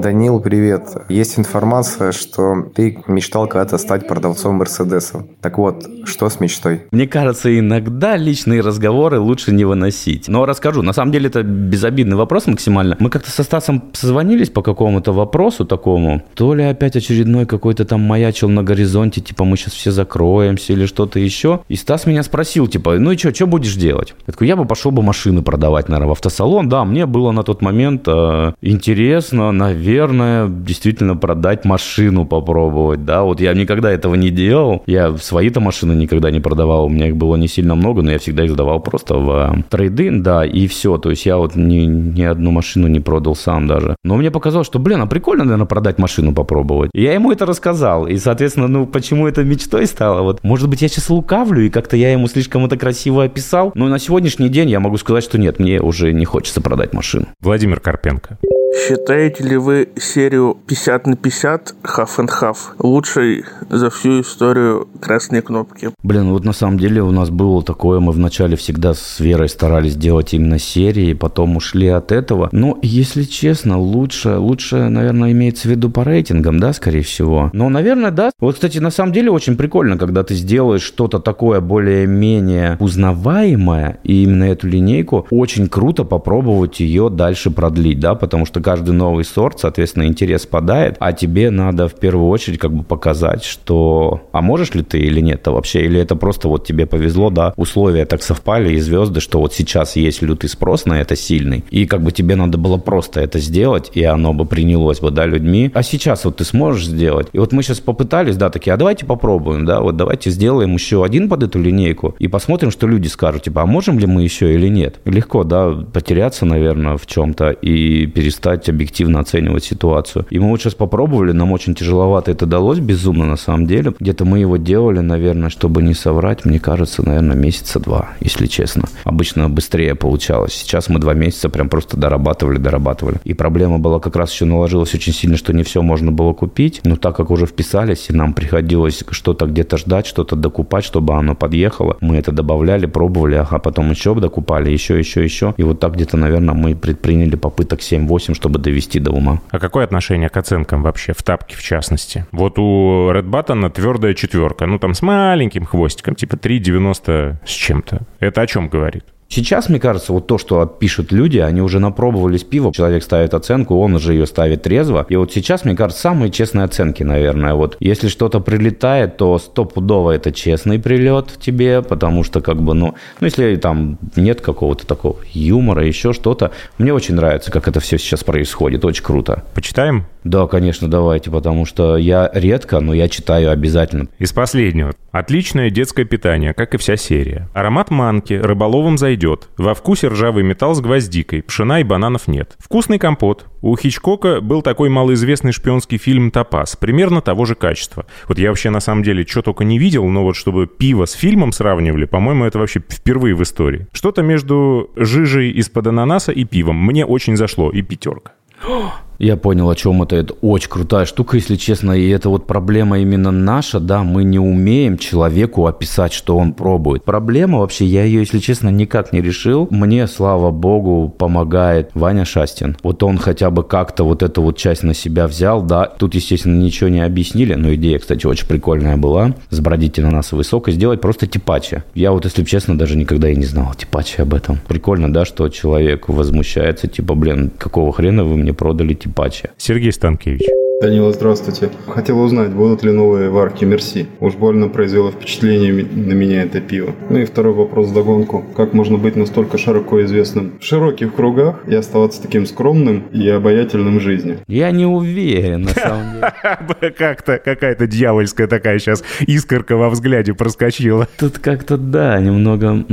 Данил, привет. Есть информация, что ты мечтал когда-то стать продавцом Мерседеса. Так вот, что с мечтой? Мне кажется, иногда личные разговоры лучше не выносить. Но расскажу. На самом деле это безобидный вопрос максимально. Мы как-то со Стасом созвонились по какому-то вопросу такому. То ли опять очередной какой-то там маячил на горизонте, типа мы сейчас все закроемся или что-то еще. И Стас меня спросил, типа, ну и что, что будешь делать? Я такой, я бы пошел бы машины продавать, наверное, в автосалон. Да, мне было на тот момент э, интересно, наверное, наверное, действительно продать машину попробовать, да, вот я никогда этого не делал, я свои-то машины никогда не продавал, у меня их было не сильно много, но я всегда их сдавал просто в трейдинг, да, и все, то есть я вот ни, ни одну машину не продал сам даже, но мне показалось, что, блин, а прикольно, наверное, продать машину попробовать, и я ему это рассказал, и, соответственно, ну, почему это мечтой стало, вот, может быть, я сейчас лукавлю, и как-то я ему слишком это красиво описал, но на сегодняшний день я могу сказать, что нет, мне уже не хочется продать машину. Владимир Карпенко. Считаете ли вы серию 50 на 50 Half and Half лучшей за всю историю красной кнопки? Блин, вот на самом деле у нас было такое, мы вначале всегда с Верой старались делать именно серии, потом ушли от этого. Но, если честно, лучше, лучше, наверное, имеется в виду по рейтингам, да, скорее всего. Но, наверное, да. Вот, кстати, на самом деле очень прикольно, когда ты сделаешь что-то такое более-менее узнаваемое, и именно эту линейку, очень круто попробовать ее дальше продлить, да, потому что каждый новый сорт, соответственно, интерес падает, а тебе надо в первую очередь как бы показать, что а можешь ли ты или нет-то вообще, или это просто вот тебе повезло, да, условия так совпали и звезды, что вот сейчас есть лютый спрос на это сильный, и как бы тебе надо было просто это сделать, и оно бы принялось бы, да, людьми, а сейчас вот ты сможешь сделать. И вот мы сейчас попытались, да, такие, а давайте попробуем, да, вот давайте сделаем еще один под эту линейку и посмотрим, что люди скажут, типа, а можем ли мы еще или нет. Легко, да, потеряться, наверное, в чем-то и перестать перестать объективно оценивать ситуацию. И мы вот сейчас попробовали, нам очень тяжеловато это далось, безумно на самом деле. Где-то мы его делали, наверное, чтобы не соврать, мне кажется, наверное, месяца два, если честно. Обычно быстрее получалось. Сейчас мы два месяца прям просто дорабатывали, дорабатывали. И проблема была как раз еще наложилась очень сильно, что не все можно было купить. Но так как уже вписались, и нам приходилось что-то где-то ждать, что-то докупать, чтобы оно подъехало, мы это добавляли, пробовали, ага, потом еще докупали, еще, еще, еще. И вот так где-то, наверное, мы предприняли попыток 7-8, чтобы довести до ума. А какое отношение к оценкам вообще, в тапке в частности? Вот у Red Button твердая четверка, ну там с маленьким хвостиком, типа 3,90 с чем-то. Это о чем говорит? Сейчас, мне кажется, вот то, что пишут люди, они уже напробовались пиво, человек ставит оценку, он уже ее ставит трезво. И вот сейчас, мне кажется, самые честные оценки, наверное. Вот если что-то прилетает, то стопудово это честный прилет тебе, потому что как бы, ну, ну если там нет какого-то такого юмора, еще что-то. Мне очень нравится, как это все сейчас происходит, очень круто. Почитаем? Да, конечно, давайте, потому что я редко, но я читаю обязательно. Из последнего. Отличное детское питание, как и вся серия. Аромат манки, рыболовом зайдет. Во вкусе ржавый металл с гвоздикой, пшена и бананов нет. Вкусный компот. У Хичкока был такой малоизвестный шпионский фильм «Топаз», примерно того же качества. Вот я вообще на самом деле что только не видел, но вот чтобы пиво с фильмом сравнивали, по-моему, это вообще впервые в истории. Что-то между жижей из-под ананаса и пивом. Мне очень зашло, и пятерка. Я понял, о чем это. Это очень крутая штука, если честно. И это вот проблема именно наша, да, мы не умеем человеку описать, что он пробует. Проблема вообще, я ее, если честно, никак не решил. Мне, слава богу, помогает Ваня Шастин. Вот он хотя бы как-то вот эту вот часть на себя взял, да. Тут, естественно, ничего не объяснили, но идея, кстати, очень прикольная была. Сбродить ананасовый сок и сделать просто типачи. Я вот, если честно, даже никогда и не знал типачи об этом. Прикольно, да, что человек возмущается, типа, блин, какого хрена вы мне продали типачи? Сергей Станкевич. Данила, здравствуйте. Хотел узнать, будут ли новые варки Мерси. Уж больно произвело впечатление на меня это пиво. Ну и второй вопрос догонку. Как можно быть настолько широко известным в широких кругах и оставаться таким скромным и обаятельным в жизни? Я не уверен, на самом деле. Как-то какая-то дьявольская такая сейчас искорка во взгляде проскочила. Тут как-то, да, немного...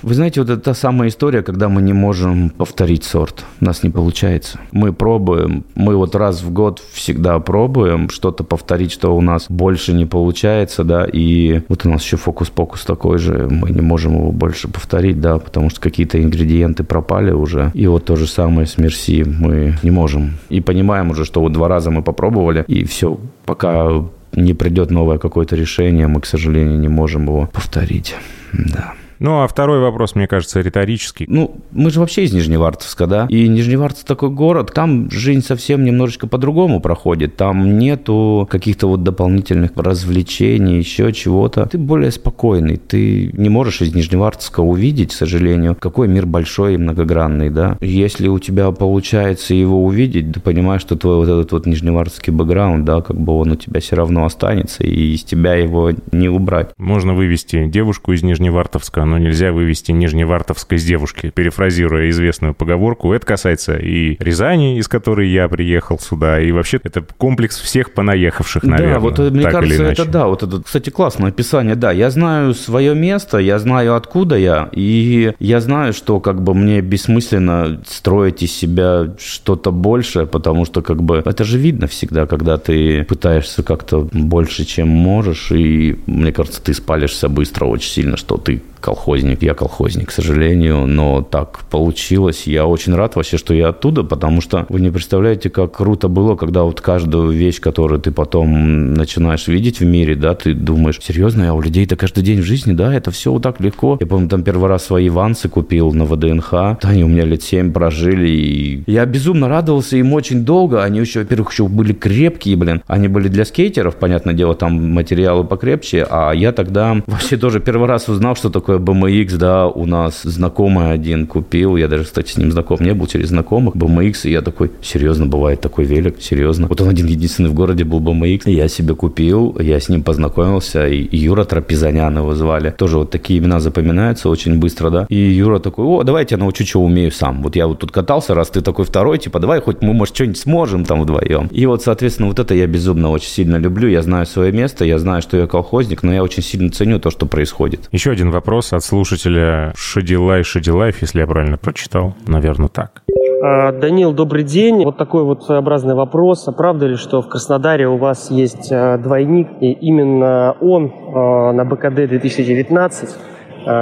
Вы знаете, вот это та самая история, когда мы не можем повторить сорт. У нас не получается. Мы пробуем, мы вот раз в год всегда всегда пробуем что-то повторить, что у нас больше не получается, да, и вот у нас еще фокус-покус такой же, мы не можем его больше повторить, да, потому что какие-то ингредиенты пропали уже, и вот то же самое с Мерси мы не можем. И понимаем уже, что вот два раза мы попробовали, и все, пока не придет новое какое-то решение, мы, к сожалению, не можем его повторить, да. Ну, а второй вопрос, мне кажется, риторический. Ну, мы же вообще из Нижневартовска, да? И Нижневартовск такой город, там жизнь совсем немножечко по-другому проходит. Там нету каких-то вот дополнительных развлечений, еще чего-то. Ты более спокойный. Ты не можешь из Нижневартовска увидеть, к сожалению, какой мир большой и многогранный, да? Если у тебя получается его увидеть, ты понимаешь, что твой вот этот вот нижневартовский бэкграунд, да, как бы он у тебя все равно останется, и из тебя его не убрать. Можно вывести девушку из Нижневартовска, но нельзя вывести Нижневартовск из девушки, перефразируя известную поговорку. Это касается и Рязани, из которой я приехал сюда, и вообще это комплекс всех понаехавших, наверное. Да, вот мне кажется, это да, вот это, кстати, классное описание, да. Я знаю свое место, я знаю, откуда я, и я знаю, что как бы мне бессмысленно строить из себя что-то большее, потому что как бы это же видно всегда, когда ты пытаешься как-то больше, чем можешь, и мне кажется, ты спалишься быстро очень сильно, что ты колхозник. Я колхозник, к сожалению, но так получилось. Я очень рад вообще, что я оттуда, потому что вы не представляете, как круто было, когда вот каждую вещь, которую ты потом начинаешь видеть в мире, да, ты думаешь, серьезно, я у людей это каждый день в жизни, да, это все вот так легко. Я помню, там первый раз свои вансы купил на ВДНХ, они у меня лет 7 прожили, и я безумно радовался им очень долго. Они еще, во-первых, еще были крепкие, блин. Они были для скейтеров, понятное дело, там материалы покрепче, а я тогда вообще тоже первый раз узнал, что такое BMX, да, у нас знакомый один купил, я даже, кстати, с ним знаком не был, через знакомых, BMX, и я такой, серьезно, бывает такой велик, серьезно. Вот он один единственный в городе был BMX, я себе купил, я с ним познакомился, и Юра Трапезанян его звали. Тоже вот такие имена запоминаются очень быстро, да. И Юра такой, о, давай я тебя научу, что умею сам. Вот я вот тут катался, раз ты такой второй, типа, давай хоть мы, может, что-нибудь сможем там вдвоем. И вот, соответственно, вот это я безумно очень сильно люблю, я знаю свое место, я знаю, что я колхозник, но я очень сильно ценю то, что происходит. Еще один вопрос от слушателя Шадилай Шадилаев, если я правильно прочитал. Наверное, так. А, Данил, добрый день. Вот такой вот своеобразный вопрос. А правда ли, что в Краснодаре у вас есть а, двойник, и именно он а, на БКД 2019 Э,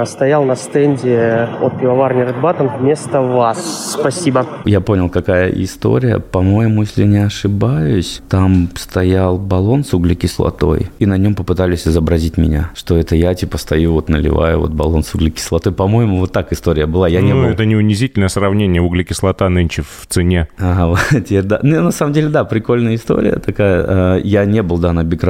стоял на стенде от пивоварни Red Button вместо вас. Спасибо. Я понял, какая история. По-моему, если не ошибаюсь, там стоял баллон с углекислотой, и на нем попытались изобразить меня, что это я, типа, стою, вот наливаю вот баллон с углекислотой. По-моему, вот так история была. Я ну, не был... это не унизительное сравнение. Углекислота нынче в цене. Ага, вот, да. Ну, на самом деле, да, прикольная история такая. Э, я не был, да, на Биг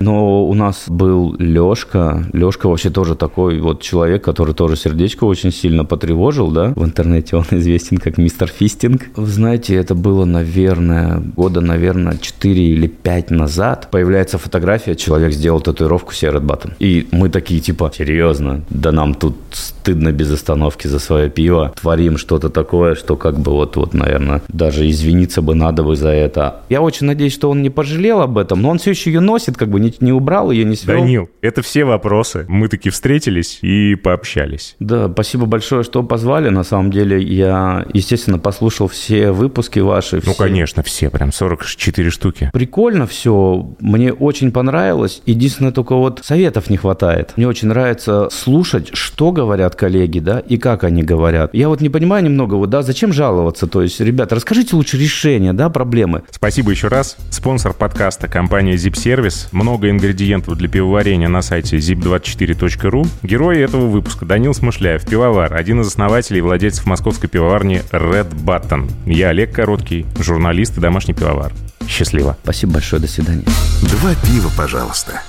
но у нас был Лешка. Лешка вообще тоже такой вот человек, который тоже сердечко очень сильно потревожил, да, в интернете он известен как мистер Фистинг. Вы знаете, это было, наверное, года, наверное, 4 или 5 назад. Появляется фотография, человек сделал татуировку Red Button. И мы такие, типа, серьезно, да нам тут стыдно без остановки за свое пиво. Творим что-то такое, что как бы вот, вот, наверное, даже извиниться бы надо бы за это. Я очень надеюсь, что он не пожалел об этом, но он все еще ее носит, как бы не, не убрал ее, не свел. Данил, это все вопросы. Мы таки встретились и пообщались. Да, спасибо большое, что позвали. На самом деле я, естественно, послушал все выпуски ваши. Ну, все. конечно, все, прям 44 штуки. Прикольно все, мне очень понравилось. Единственное, только вот советов не хватает. Мне очень нравится слушать, что говорят коллеги, да, и как они говорят. Я вот не понимаю немного, вот, да, зачем жаловаться? То есть, ребята, расскажите лучше решение, да, проблемы. Спасибо еще раз. Спонсор подкаста – компания Zip Service. Много ингредиентов для пивоварения на сайте zip24.ru. Герои этого выпуска – Данил Смышляев, пивовар, один из основателей и владельцев московской пивоварни Red Button. Я Олег Короткий, журналист и домашний пивовар. Счастливо. Спасибо большое, до свидания. Два пива, пожалуйста.